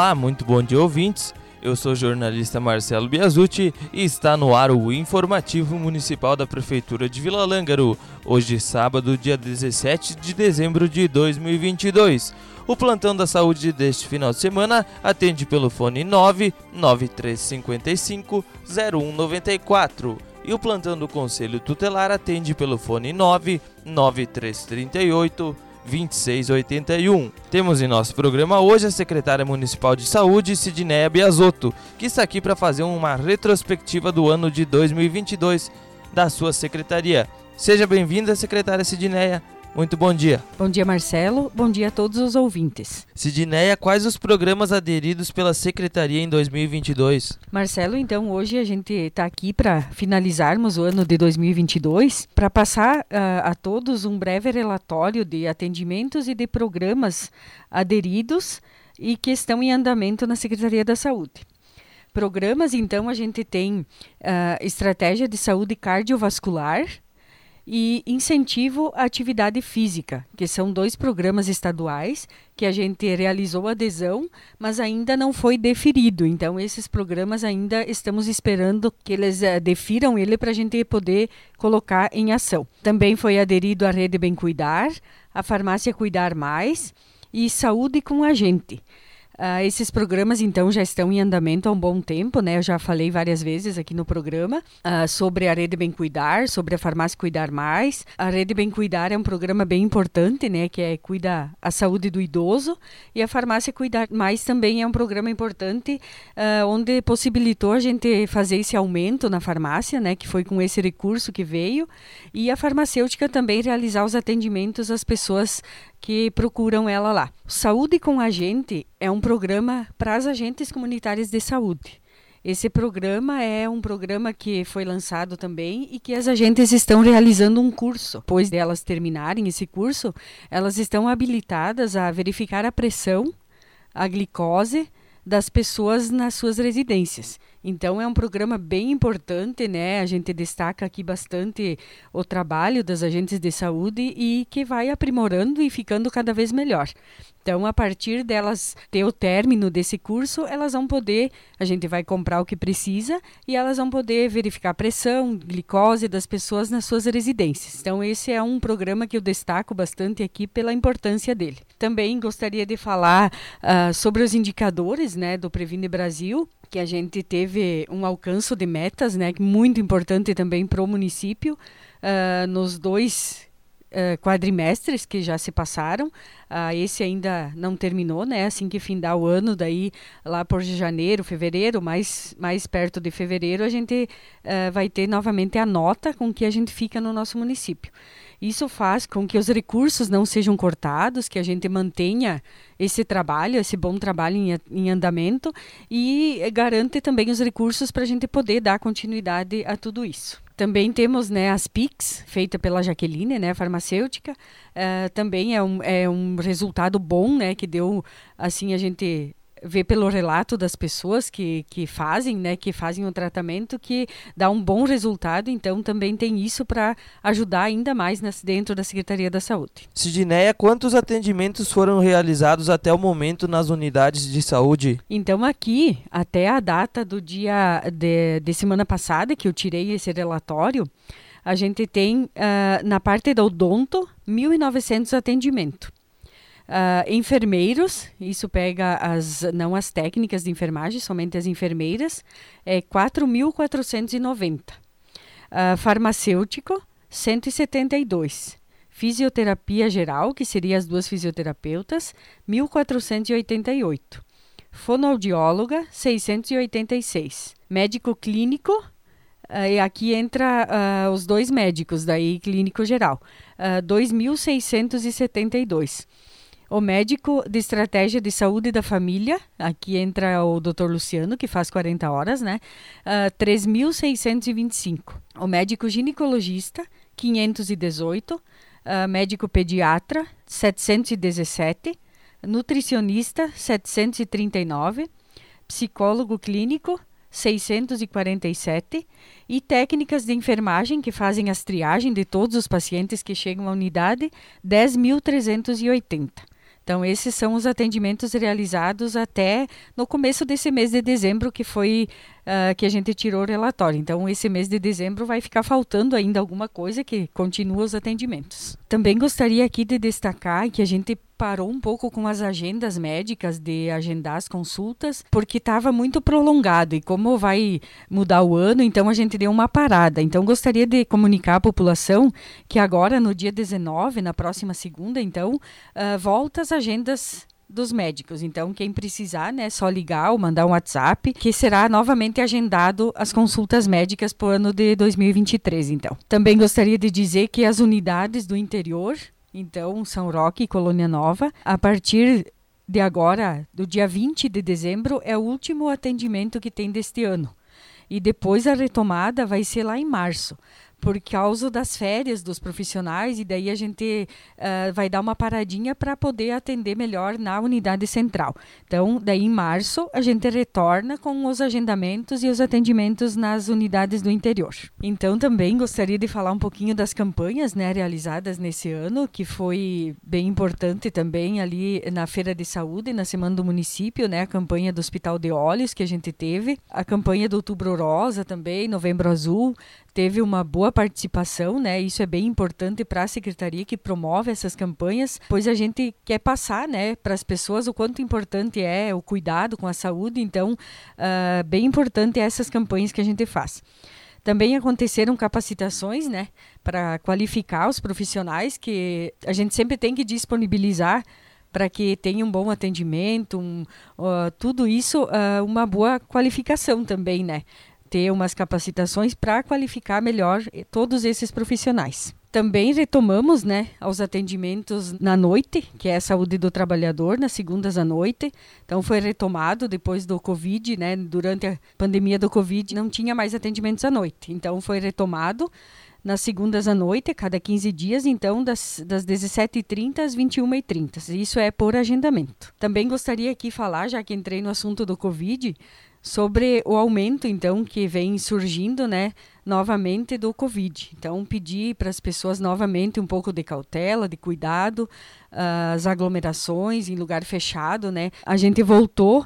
Olá, muito bom dia ouvintes. Eu sou o jornalista Marcelo Biasucci e está no ar o informativo municipal da Prefeitura de Vila Lângaro, hoje sábado, dia 17 de dezembro de 2022. O plantão da saúde deste final de semana atende pelo fone 99355 0194 e o plantão do Conselho Tutelar atende pelo fone 99338 2681. Temos em nosso programa hoje a secretária municipal de saúde, Sidneia Biasotto, que está aqui para fazer uma retrospectiva do ano de 2022 da sua secretaria. Seja bem-vinda, secretária Sidneia. Muito bom dia. Bom dia, Marcelo. Bom dia a todos os ouvintes. Sidneia, quais os programas aderidos pela Secretaria em 2022? Marcelo, então hoje a gente está aqui para finalizarmos o ano de 2022, para passar uh, a todos um breve relatório de atendimentos e de programas aderidos e que estão em andamento na Secretaria da Saúde. Programas, então, a gente tem uh, estratégia de saúde cardiovascular, e incentivo à atividade física, que são dois programas estaduais que a gente realizou adesão, mas ainda não foi deferido. Então, esses programas ainda estamos esperando que eles uh, defiram ele para a gente poder colocar em ação. Também foi aderido a Rede Bem Cuidar, a Farmácia Cuidar Mais e Saúde com a Gente. Uh, esses programas, então, já estão em andamento há um bom tempo, né? Eu já falei várias vezes aqui no programa uh, sobre a Rede Bem Cuidar, sobre a Farmácia Cuidar Mais. A Rede Bem Cuidar é um programa bem importante, né? Que é cuida a saúde do idoso. E a Farmácia Cuidar Mais também é um programa importante, uh, onde possibilitou a gente fazer esse aumento na farmácia, né? Que foi com esse recurso que veio. E a farmacêutica também realizar os atendimentos às pessoas que procuram ela lá. Saúde com a Gente é um programa para as agentes comunitárias de saúde. Esse programa é um programa que foi lançado também e que as agentes estão realizando um curso. Depois delas terminarem esse curso, elas estão habilitadas a verificar a pressão, a glicose das pessoas nas suas residências. Então é um programa bem importante, né? A gente destaca aqui bastante o trabalho das agentes de saúde e que vai aprimorando e ficando cada vez melhor. Então, a partir delas ter o término desse curso, elas vão poder, a gente vai comprar o que precisa e elas vão poder verificar a pressão, glicose das pessoas nas suas residências. Então, esse é um programa que eu destaco bastante aqui pela importância dele. Também gostaria de falar uh, sobre os indicadores né, do Previne Brasil, que a gente teve um alcance de metas, né, muito importante também para o município, uh, nos dois uh, quadrimestres que já se passaram. Uh, esse ainda não terminou, né? Assim que findar o ano, daí lá por janeiro, fevereiro, mais, mais perto de fevereiro, a gente vai ter novamente a nota com que a gente fica no nosso município. Isso faz com que os recursos não sejam cortados, que a gente mantenha esse trabalho, esse bom trabalho em, em andamento e garante também os recursos para a gente poder dar continuidade a tudo isso. Também temos né, as PICs, feita pela Jaqueline, né, farmacêutica. Uh, também é um, é um resultado bom, né, que deu, assim, a gente vê pelo relato das pessoas que, que fazem, né, que fazem o tratamento, que dá um bom resultado. Então, também tem isso para ajudar ainda mais nas, dentro da Secretaria da Saúde. Sidneia, quantos atendimentos foram realizados até o momento nas unidades de saúde? Então, aqui, até a data do dia de, de semana passada, que eu tirei esse relatório, a gente tem, uh, na parte do odonto, 1.900 atendimentos. Uh, enfermeiros, isso pega as não as técnicas de enfermagem, somente as enfermeiras, é 4.490. Uh, farmacêutico, 172. Fisioterapia geral, que seria as duas fisioterapeutas, 1.488. Fonoaudióloga, 686. Médico clínico, uh, aqui entra uh, os dois médicos, daí clínico geral, uh, 2.672 o médico de estratégia de saúde da família, aqui entra o Dr. Luciano, que faz 40 horas, né? Uh, ah, 3.625. O médico ginecologista, 518. Uh, ah, médico pediatra, 717. Nutricionista, 739. Psicólogo clínico, 647 e técnicas de enfermagem que fazem as triagens de todos os pacientes que chegam à unidade, 10.380. Então, esses são os atendimentos realizados até no começo desse mês de dezembro, que foi uh, que a gente tirou o relatório. Então, esse mês de dezembro vai ficar faltando ainda alguma coisa que continua os atendimentos. Também gostaria aqui de destacar que a gente parou um pouco com as agendas médicas de agendar as consultas, porque estava muito prolongado e como vai mudar o ano, então a gente deu uma parada. Então gostaria de comunicar à população que agora no dia 19, na próxima segunda, então, uh, volta as agendas dos médicos. Então, quem precisar, né, só ligar ou mandar um WhatsApp, que será novamente agendado as consultas médicas para o ano de 2023, então. Também gostaria de dizer que as unidades do interior, então São Roque e Colônia Nova, a partir de agora, do dia 20 de dezembro, é o último atendimento que tem deste ano. E depois a retomada vai ser lá em março por causa das férias dos profissionais e daí a gente uh, vai dar uma paradinha para poder atender melhor na unidade central. Então, daí em março a gente retorna com os agendamentos e os atendimentos nas unidades do interior. Então, também gostaria de falar um pouquinho das campanhas, né, realizadas nesse ano, que foi bem importante também ali na Feira de Saúde, na Semana do Município, né, a campanha do Hospital de Olhos que a gente teve, a campanha do Outubro Rosa também, Novembro Azul, teve uma boa participação, né? Isso é bem importante para a secretaria que promove essas campanhas, pois a gente quer passar, né, para as pessoas o quanto importante é o cuidado com a saúde. Então, uh, bem importante essas campanhas que a gente faz. Também aconteceram capacitações, né, para qualificar os profissionais que a gente sempre tem que disponibilizar para que tenha um bom atendimento, um, uh, tudo isso, uh, uma boa qualificação também, né? Ter umas capacitações para qualificar melhor todos esses profissionais. Também retomamos né, aos atendimentos na noite, que é a saúde do trabalhador, nas segundas à noite. Então foi retomado depois do Covid, né, durante a pandemia do Covid, não tinha mais atendimentos à noite. Então foi retomado nas segundas à noite, cada 15 dias, então das, das 17h30 às 21h30. Isso é por agendamento. Também gostaria aqui falar, já que entrei no assunto do Covid, sobre o aumento então que vem surgindo, né, novamente do Covid. Então pedir para as pessoas novamente um pouco de cautela, de cuidado, as aglomerações em lugar fechado, né? A gente voltou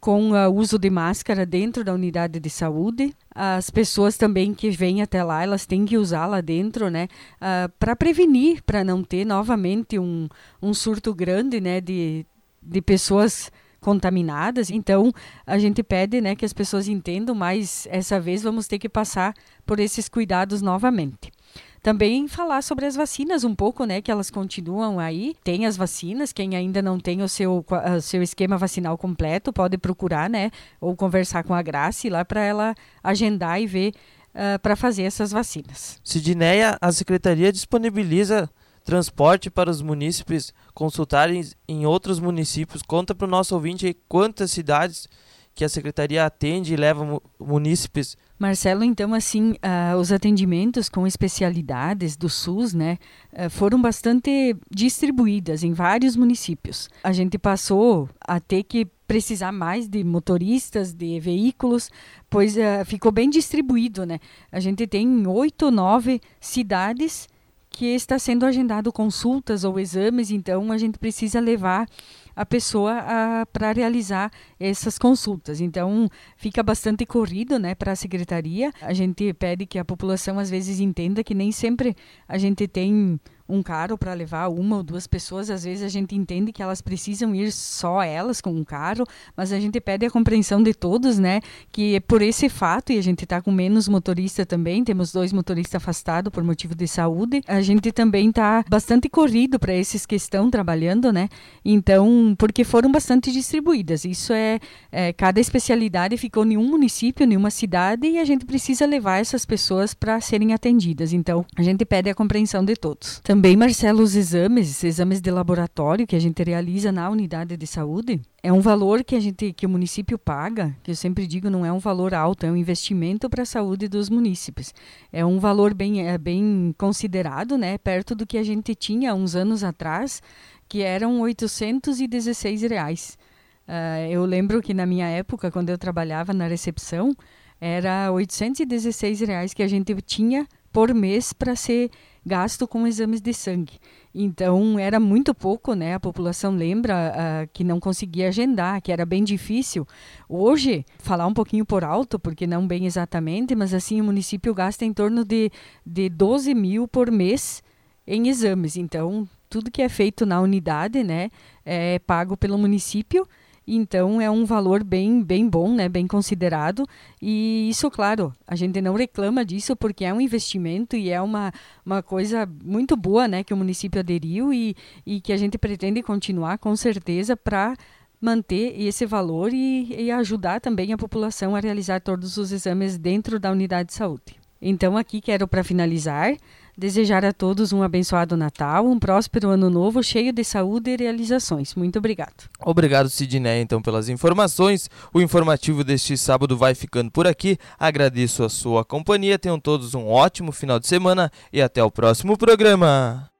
com o uso de máscara dentro da unidade de saúde. As pessoas também que vêm até lá, elas têm que usar lá dentro, né? Uh, para prevenir, para não ter novamente um, um surto grande, né? De, de pessoas contaminadas. Então, a gente pede né, que as pessoas entendam, mas essa vez vamos ter que passar por esses cuidados novamente. Também falar sobre as vacinas um pouco, né? Que elas continuam aí. Tem as vacinas, quem ainda não tem o seu, o seu esquema vacinal completo, pode procurar, né? Ou conversar com a Grace lá para ela agendar e ver uh, para fazer essas vacinas. Sidneia, a Secretaria disponibiliza transporte para os munícipes consultarem em outros municípios. Conta para o nosso ouvinte quantas cidades que a secretaria atende e leva munícipes. Marcelo, então assim, uh, os atendimentos com especialidades do SUS, né, uh, foram bastante distribuídas em vários municípios. A gente passou a ter que precisar mais de motoristas, de veículos, pois uh, ficou bem distribuído, né? A gente tem oito, nove cidades que está sendo agendado consultas ou exames, então a gente precisa levar a pessoa para realizar essas consultas. Então, fica bastante corrido né, para a secretaria. A gente pede que a população às vezes entenda que nem sempre a gente tem um carro para levar uma ou duas pessoas. Às vezes a gente entende que elas precisam ir só elas com um carro, mas a gente pede a compreensão de todos, né? Que por esse fato, e a gente está com menos motorista também, temos dois motoristas afastados por motivo de saúde, a gente também está bastante corrido para esses que estão trabalhando, né? Então, porque foram bastante distribuídas. Isso é, é cada especialidade ficou em um município, em uma cidade, e a gente precisa levar essas pessoas para serem atendidas. Então, a gente pede a compreensão de todos. Marcelo, os exames, exames de laboratório que a gente realiza na unidade de saúde, é um valor que a gente, que o município paga, que eu sempre digo, não é um valor alto, é um investimento para a saúde dos munícipes. É um valor bem, é bem considerado, né, perto do que a gente tinha uns anos atrás, que eram 816 reais. Uh, eu lembro que na minha época, quando eu trabalhava na recepção, era 816 reais que a gente tinha por mês para ser gasto com exames de sangue. Então era muito pouco, né? A população lembra uh, que não conseguia agendar, que era bem difícil. Hoje, falar um pouquinho por alto, porque não bem exatamente, mas assim o município gasta em torno de, de 12 mil por mês em exames. Então, tudo que é feito na unidade, né, é pago pelo município então é um valor bem, bem bom, né, bem considerado. E isso, claro, a gente não reclama disso porque é um investimento e é uma, uma coisa muito boa né, que o município aderiu e, e que a gente pretende continuar com certeza para manter esse valor e, e ajudar também a população a realizar todos os exames dentro da unidade de saúde. Então, aqui quero, para finalizar, desejar a todos um abençoado Natal, um próspero ano novo, cheio de saúde e realizações. Muito obrigado. Obrigado, Sidney, então, pelas informações. O informativo deste sábado vai ficando por aqui. Agradeço a sua companhia. Tenham todos um ótimo final de semana e até o próximo programa.